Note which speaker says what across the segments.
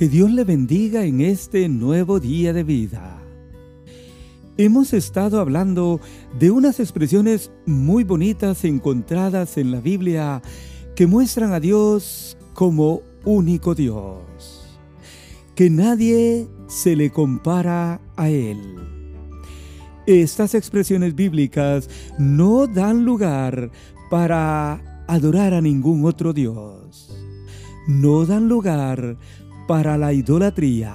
Speaker 1: Que Dios le bendiga en este nuevo día de vida. Hemos estado hablando de unas expresiones muy bonitas encontradas en la Biblia que muestran a Dios como único Dios, que nadie se le compara a Él. Estas expresiones bíblicas no dan lugar para adorar a ningún otro Dios. No dan lugar para la idolatría.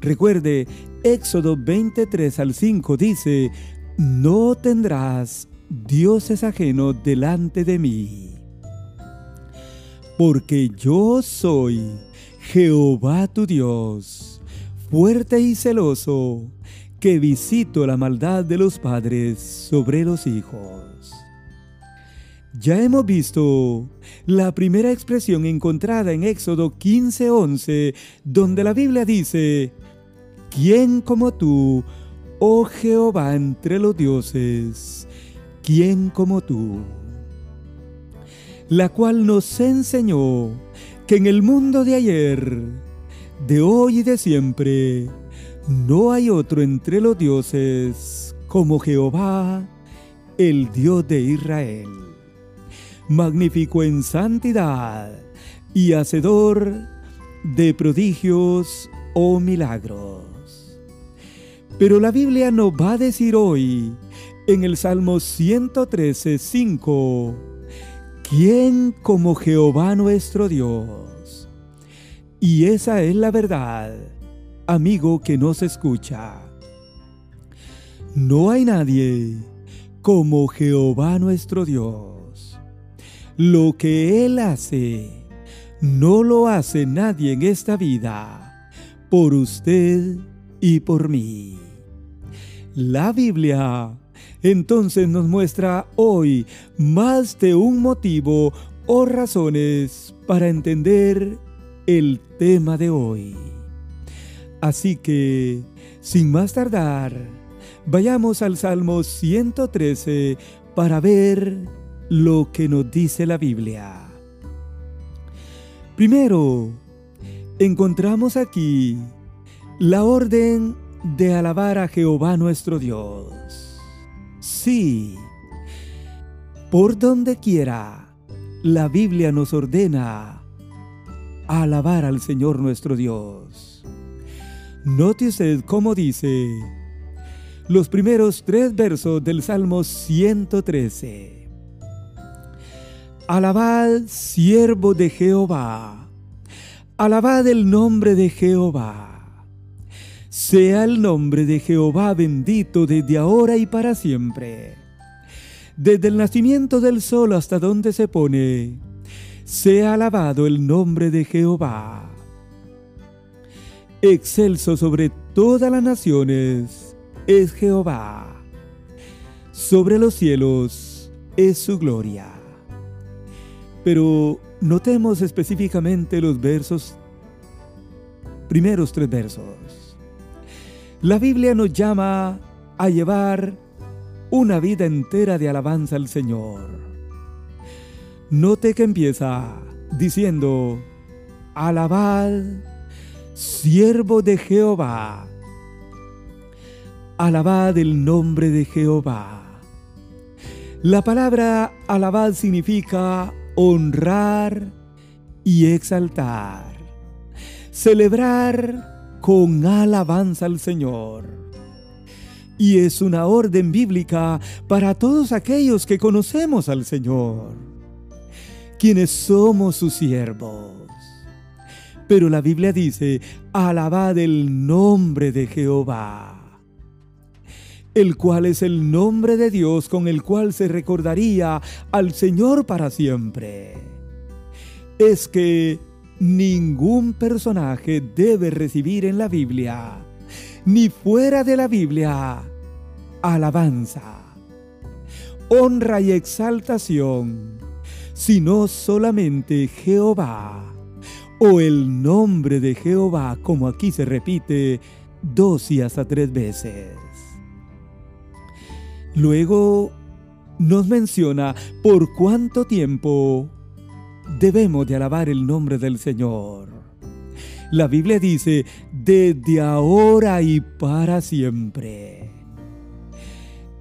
Speaker 1: Recuerde, Éxodo 23 al 5 dice, no tendrás dioses ajenos delante de mí, porque yo soy Jehová tu Dios, fuerte y celoso, que visito la maldad de los padres sobre los hijos. Ya hemos visto la primera expresión encontrada en Éxodo 15:11, donde la Biblia dice, ¿quién como tú, oh Jehová entre los dioses? ¿quién como tú? La cual nos enseñó que en el mundo de ayer, de hoy y de siempre, no hay otro entre los dioses como Jehová, el Dios de Israel magnífico en santidad y hacedor de prodigios o milagros. Pero la Biblia nos va a decir hoy, en el Salmo 113, 5, ¿quién como Jehová nuestro Dios? Y esa es la verdad, amigo que nos escucha. No hay nadie como Jehová nuestro Dios. Lo que Él hace, no lo hace nadie en esta vida, por usted y por mí. La Biblia entonces nos muestra hoy más de un motivo o razones para entender el tema de hoy. Así que, sin más tardar, vayamos al Salmo 113 para ver lo que nos dice la Biblia. Primero, encontramos aquí la orden de alabar a Jehová nuestro Dios. Sí, por donde quiera, la Biblia nos ordena alabar al Señor nuestro Dios. Note usted cómo dice los primeros tres versos del Salmo 113. Alabad, siervo de Jehová. Alabad el nombre de Jehová. Sea el nombre de Jehová bendito desde ahora y para siempre. Desde el nacimiento del sol hasta donde se pone, sea alabado el nombre de Jehová. Excelso sobre todas las naciones es Jehová. Sobre los cielos es su gloria. Pero notemos específicamente los versos, primeros tres versos. La Biblia nos llama a llevar una vida entera de alabanza al Señor. Note que empieza diciendo, alabad, siervo de Jehová. Alabad el nombre de Jehová. La palabra alabad significa honrar y exaltar, celebrar con alabanza al Señor. Y es una orden bíblica para todos aquellos que conocemos al Señor, quienes somos sus siervos. Pero la Biblia dice, alabad el nombre de Jehová el cual es el nombre de Dios con el cual se recordaría al Señor para siempre. Es que ningún personaje debe recibir en la Biblia, ni fuera de la Biblia, alabanza, honra y exaltación, sino solamente Jehová, o el nombre de Jehová, como aquí se repite dos y hasta tres veces. Luego nos menciona por cuánto tiempo debemos de alabar el nombre del Señor. La Biblia dice, desde ahora y para siempre.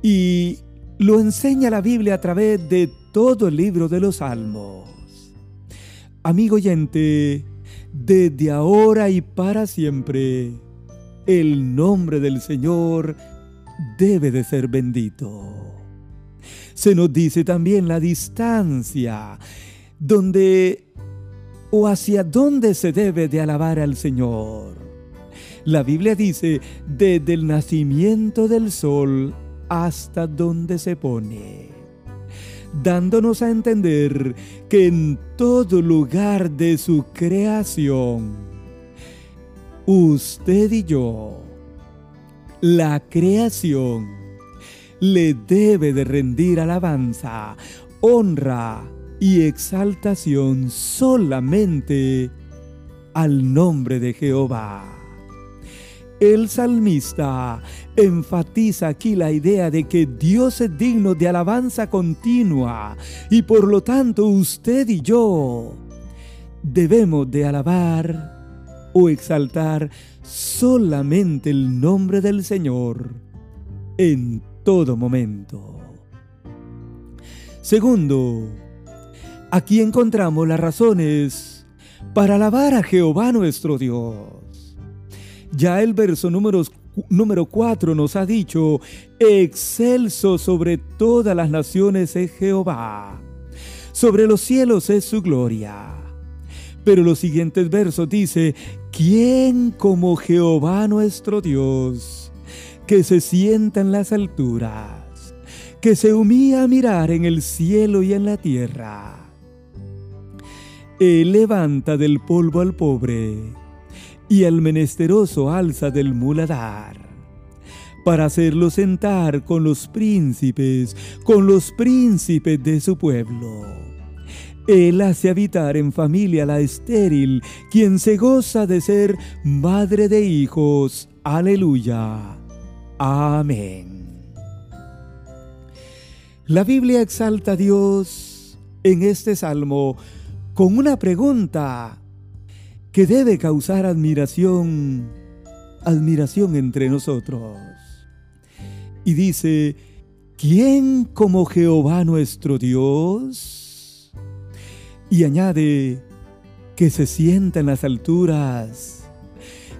Speaker 1: Y lo enseña la Biblia a través de todo el libro de los Salmos. Amigo oyente, desde ahora y para siempre, el nombre del Señor debe de ser bendito. Se nos dice también la distancia donde o hacia dónde se debe de alabar al Señor. La Biblia dice, desde el nacimiento del sol hasta donde se pone, dándonos a entender que en todo lugar de su creación, usted y yo, la creación, le debe de rendir alabanza, honra, y exaltación solamente al nombre de Jehová. El salmista enfatiza aquí la idea de que Dios es digno de alabanza continua y por lo tanto usted y yo debemos de alabar o exaltar solamente el nombre del Señor en todo momento. Segundo, Aquí encontramos las razones para alabar a Jehová nuestro Dios. Ya el verso número, número 4 nos ha dicho, excelso sobre todas las naciones es Jehová, sobre los cielos es su gloria. Pero los siguientes versos dice, ¿quién como Jehová nuestro Dios, que se sienta en las alturas, que se humilla a mirar en el cielo y en la tierra? Él levanta del polvo al pobre y al menesteroso alza del muladar, para hacerlo sentar con los príncipes, con los príncipes de su pueblo. Él hace habitar en familia la estéril, quien se goza de ser madre de hijos. Aleluya. Amén. La Biblia exalta a Dios en este salmo con una pregunta que debe causar admiración, admiración entre nosotros. Y dice, ¿quién como Jehová nuestro Dios? Y añade, que se sienta en las alturas,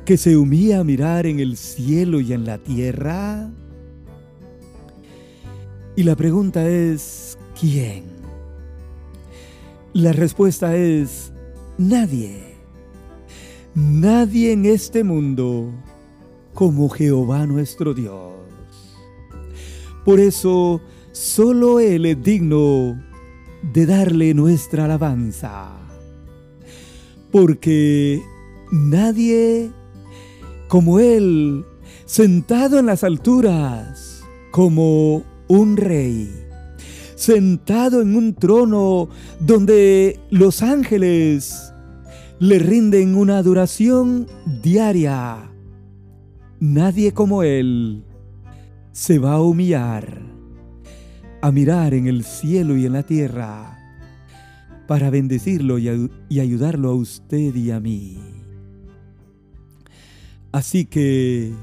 Speaker 1: que se humilla a mirar en el cielo y en la tierra. Y la pregunta es, ¿quién? La respuesta es nadie. Nadie en este mundo como Jehová nuestro Dios. Por eso, solo Él es digno de darle nuestra alabanza. Porque nadie como Él, sentado en las alturas, como un rey sentado en un trono donde los ángeles le rinden una adoración diaria. Nadie como Él se va a humillar, a mirar en el cielo y en la tierra para bendecirlo y, ayudarlo a usted y a mí. Así que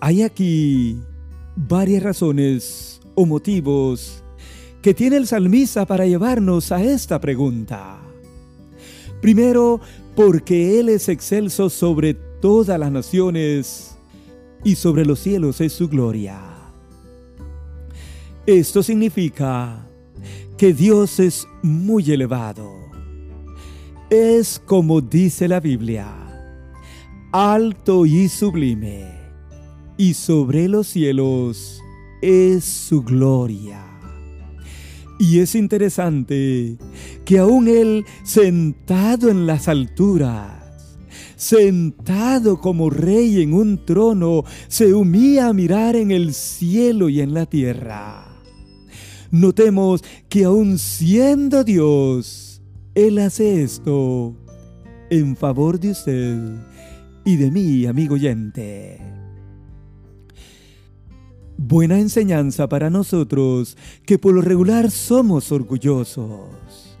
Speaker 1: hay aquí varias razones o motivos que tiene el salmista para llevarnos a esta pregunta. Primero, porque Él es excelso sobre todas las naciones y sobre los cielos es su gloria. Esto significa que Dios es muy elevado. Es como dice la Biblia, alto y sublime, y sobre los cielos es su gloria. Y es interesante que aún Él sentado en las alturas, sentado como rey en un trono, se humía a mirar en el cielo y en la tierra. Notemos que aún siendo Dios, Él hace esto en favor de usted y de mí, amigo oyente. Buena enseñanza para nosotros que por lo regular somos orgullosos.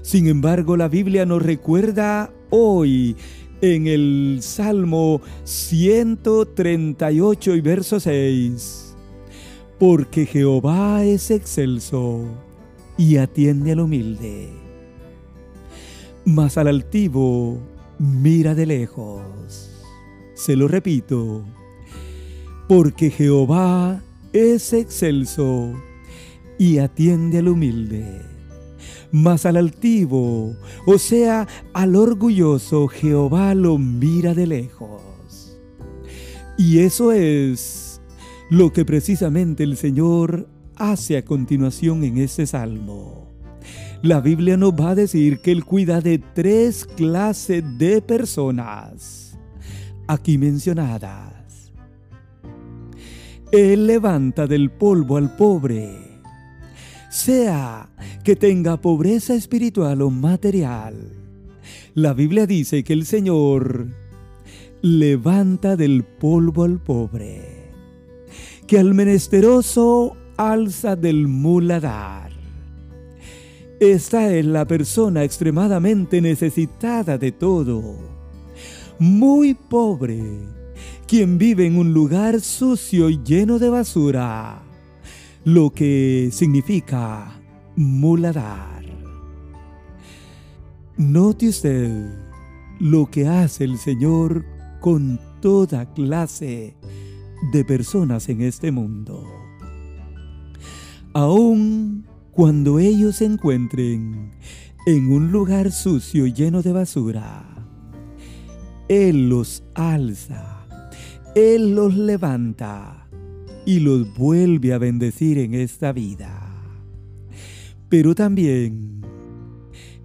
Speaker 1: Sin embargo, la Biblia nos recuerda hoy en el Salmo 138 y verso 6. Porque Jehová es excelso y atiende al humilde. Mas al altivo mira de lejos. Se lo repito. Porque Jehová es excelso y atiende al humilde. Mas al altivo, o sea, al orgulloso, Jehová lo mira de lejos. Y eso es lo que precisamente el Señor hace a continuación en este salmo. La Biblia nos va a decir que Él cuida de tres clases de personas aquí mencionadas. Él levanta del polvo al pobre sea que tenga pobreza espiritual o material. La Biblia dice que el Señor levanta del polvo al pobre, que al menesteroso alza del muladar. Esta es la persona extremadamente necesitada de todo, muy pobre, quien vive en un lugar sucio y lleno de basura lo que significa muladar. Note usted lo que hace el Señor con toda clase de personas en este mundo. Aun cuando ellos se encuentren en un lugar sucio lleno de basura, Él los alza, Él los levanta y los vuelve a bendecir en esta vida. Pero también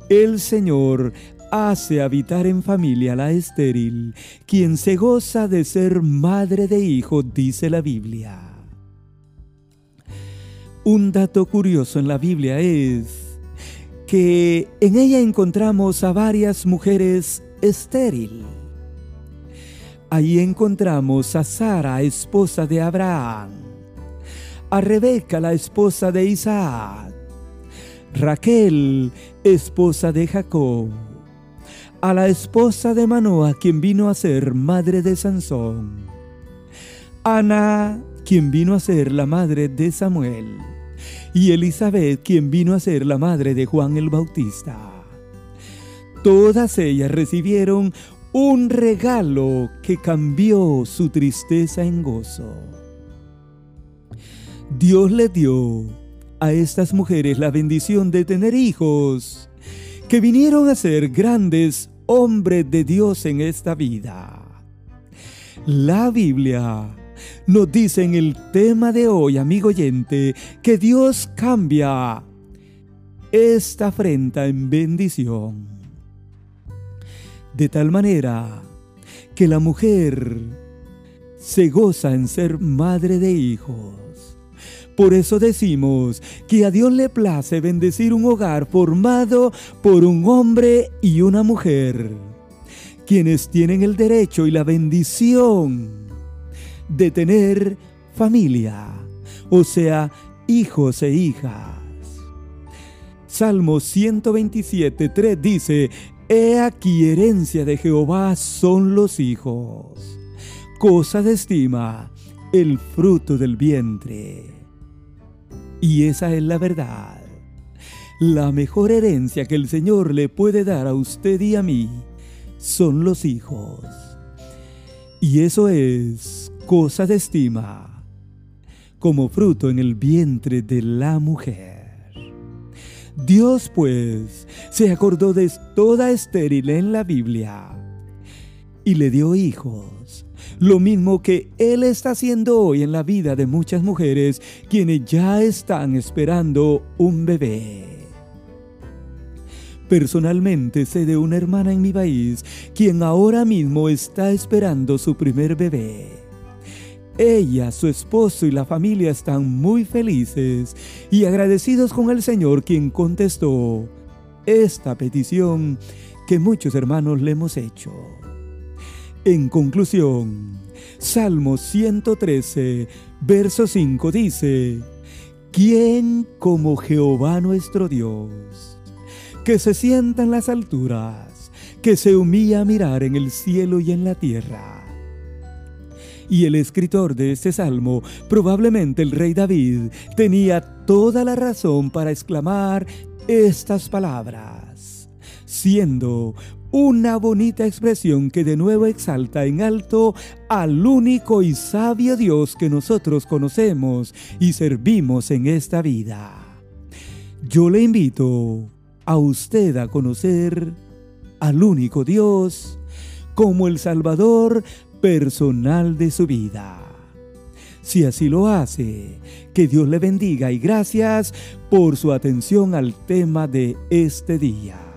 Speaker 1: el Señor hace habitar en familia la estéril, quien se goza de ser madre de hijo, dice la Biblia. Un dato curioso en la Biblia es que en ella encontramos a varias mujeres estéril Ahí encontramos a Sara, esposa de Abraham, a Rebeca, la esposa de Isaac, Raquel, esposa de Jacob, a la esposa de Manoa, quien vino a ser madre de Sansón, Ana, quien vino a ser la madre de Samuel, y Elizabeth, quien vino a ser la madre de Juan el Bautista. Todas ellas recibieron un regalo que cambió su tristeza en gozo. Dios le dio a estas mujeres la bendición de tener hijos que vinieron a ser grandes hombres de Dios en esta vida. La Biblia nos dice en el tema de hoy, amigo oyente, que Dios cambia esta afrenta en bendición de tal manera que la mujer se goza en ser madre de hijos. Por eso decimos que a Dios le place bendecir un hogar formado por un hombre y una mujer, quienes tienen el derecho y la bendición de tener familia, o sea, hijos e hijas. Salmo 127, 3 dice, He aquí herencia de Jehová son los hijos, cosa de estima, el fruto del vientre. Y esa es la verdad. La mejor herencia que el Señor le puede dar a usted y a mí son los hijos. Y eso es cosa de estima, como fruto en el vientre de la mujer. Dios pues se acordó de toda estéril en la Biblia y le dio hijos. Lo mismo que Él está haciendo hoy en la vida de muchas mujeres quienes ya están esperando un bebé. Personalmente sé de una hermana en mi país quien ahora mismo está esperando su primer bebé. Ella, su esposo y la familia están muy felices y agradecidos con el Señor quien contestó esta petición que muchos hermanos le hemos hecho. En conclusión, Salmo 113, verso 5 dice, ¿Quién como Jehová nuestro Dios, que se sienta en las alturas, que se humilla a mirar en el cielo y en la tierra. Y el escritor de este salmo, probablemente el rey David, tenía toda la razón para exclamar estas palabras, siendo una bonita expresión que de nuevo exalta en alto al único y sabio Dios que nosotros conocemos y servimos en esta vida. Yo le invito a usted a conocer al único Dios como el Salvador personal de su vida. Si así lo hace, que Dios le bendiga y gracias por su atención al tema de este día.